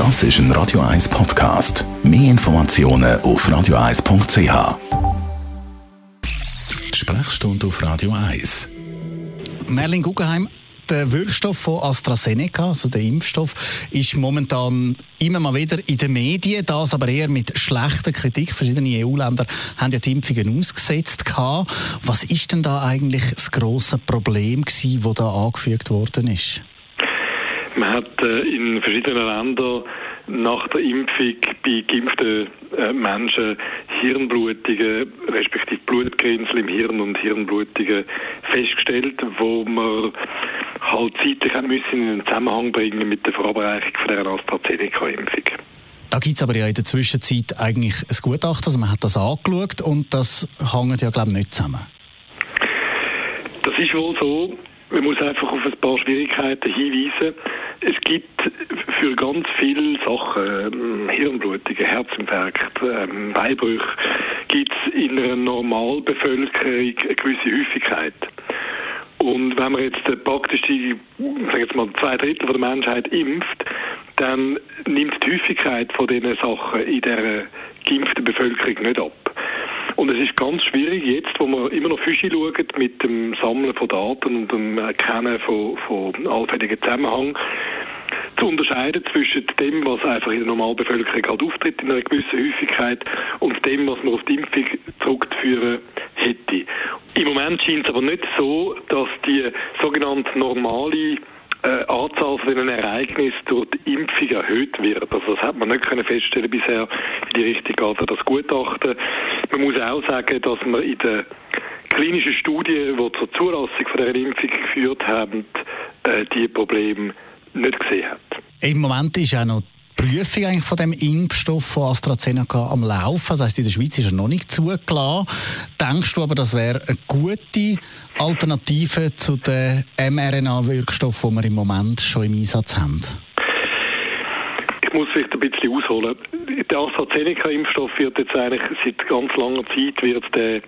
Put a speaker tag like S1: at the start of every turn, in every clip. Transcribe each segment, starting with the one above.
S1: Das ist ein Radio 1 Podcast. Mehr Informationen auf radio1.ch. Sprechstunde auf Radio 1.
S2: Merlin Guggenheim, der Wirkstoff von AstraZeneca, also der Impfstoff, ist momentan immer mal wieder in den Medien, das aber eher mit schlechter Kritik. Verschiedene EU-Länder haben ja die Impfungen ausgesetzt. Was ist denn da eigentlich das grosse Problem das da angefügt worden ist?
S3: Man hat äh, in verschiedenen Ländern nach der Impfung bei geimpften äh, Menschen Hirnblutungen, respektive Blutgrinsel im Hirn und Hirnblutungen festgestellt, wo man halt zeitlich müssen in einen Zusammenhang bringen mit der Verabreichung von der AstraZeneca-Impfung.
S2: Da gibt es aber ja in der Zwischenzeit eigentlich ein Gutachten, also man hat das angeschaut und das hängt ja, glaube ich, nicht zusammen.
S3: Das ist wohl so. Man muss einfach auf ein paar Schwierigkeiten hinweisen. Es gibt für ganz viele Sachen, ähm, Hirnblutungen, Herzinfarkt, ähm, Beinbrüche, gibt es in einer Normalbevölkerung eine gewisse Häufigkeit. Und wenn man jetzt praktisch die, sag jetzt mal, zwei Drittel der Menschheit impft, dann nimmt die Häufigkeit von diesen Sachen in der geimpften Bevölkerung nicht ab. Und es ist ganz schwierig, jetzt, wo man immer noch Fische schaut, mit dem Sammeln von Daten und dem Erkennen von, von allfälligen Zusammenhängen, zu unterscheiden zwischen dem, was einfach in der Normalbevölkerung halt auftritt, in einer gewissen Häufigkeit, und dem, was man auf die Impfung zurückzuführen hätte. Im Moment scheint es aber nicht so, dass die sogenannte normale äh, Anzahl von diesen Ereignissen durch die Impfung erhöht wird. Also das hat man nicht können feststellen bisher in die Richtung geht das Gutachten. Man muss auch sagen, dass man in der klinischen Studien, die zur Zulassung von der Impfung geführt haben, äh, die Probleme nicht gesehen hat.
S2: Im Moment ist auch noch Prüfung eigentlich von dem Impfstoff von AstraZeneca am Laufen. Das heisst, in der Schweiz ist er noch nicht zugelassen. Denkst du aber, das wäre eine gute Alternative zu den mRNA-Wirkstoffen, die wir im Moment schon im Einsatz haben?
S3: Ich muss vielleicht ein bisschen ausholen. Der AstraZeneca-Impfstoff wird jetzt eigentlich seit ganz langer Zeit wird der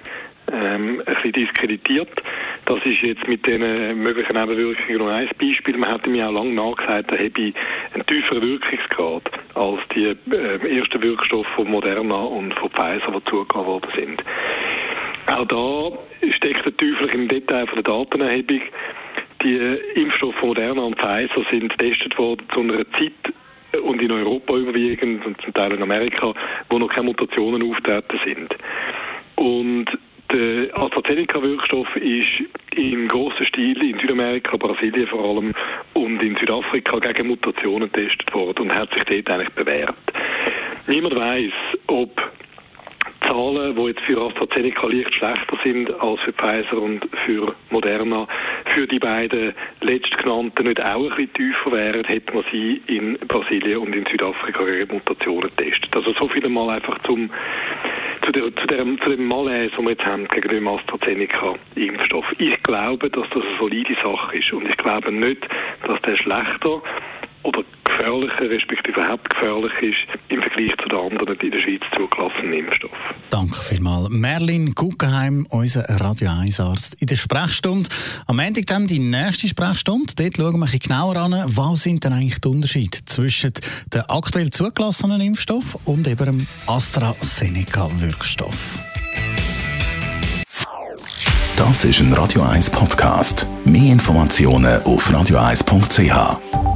S3: ähm, ein bisschen diskreditiert. Das ist jetzt mit den möglichen Nebenwirkungen noch ein Beispiel. Man hat mir auch lange nachgesagt, er habe einen tieferen Wirkungsgrad als die äh, ersten Wirkstoffe von Moderna und von Pfizer, die zugegeben worden sind. Auch da steckt der Teufel im Detail von der Datenerhebung. Die Impfstoffe von Moderna und Pfizer sind getestet worden zu einer Zeit und in Europa überwiegend und zum Teil in Amerika, wo noch keine Mutationen auftreten sind. Und der AstraZeneca-Wirkstoff ist im grossen Stil in Südamerika, Brasilien vor allem und in Südafrika gegen Mutationen getestet worden und hat sich dort eigentlich bewährt. Niemand weiß, ob Zahlen, die jetzt für AstraZeneca leicht schlechter sind als für Pfizer und für Moderna, für die beiden letztgenannten nicht auch ein bisschen tiefer wären, hätte man sie in Brasilien und in Südafrika gegen Mutationen getestet. Also so viel mal einfach zum zu, der, zu, dem, zu dem Malaise, den wir jetzt haben gegen den AstraZeneca-Impfstoff. Ich glaube, dass das eine solide Sache ist und ich glaube nicht, dass der schlechter oder gefährlicher, respektive überhaupt gefährlich ist im Vergleich zu den anderen in der Schweiz zugelassenen Impfstoffen.
S2: Danke vielmals. Merlin Guggenheim, unser Radio 1 Arzt in der Sprechstunde. Am Ende dann die nächste Sprechstunde. Dort schauen wir ein bisschen genauer an, was sind denn eigentlich die Unterschiede zwischen dem aktuell zugelassenen Impfstoff und eben dem AstraZeneca-Wirkstoff.
S1: Das ist ein Radio 1 Podcast. Mehr Informationen auf radio1.ch.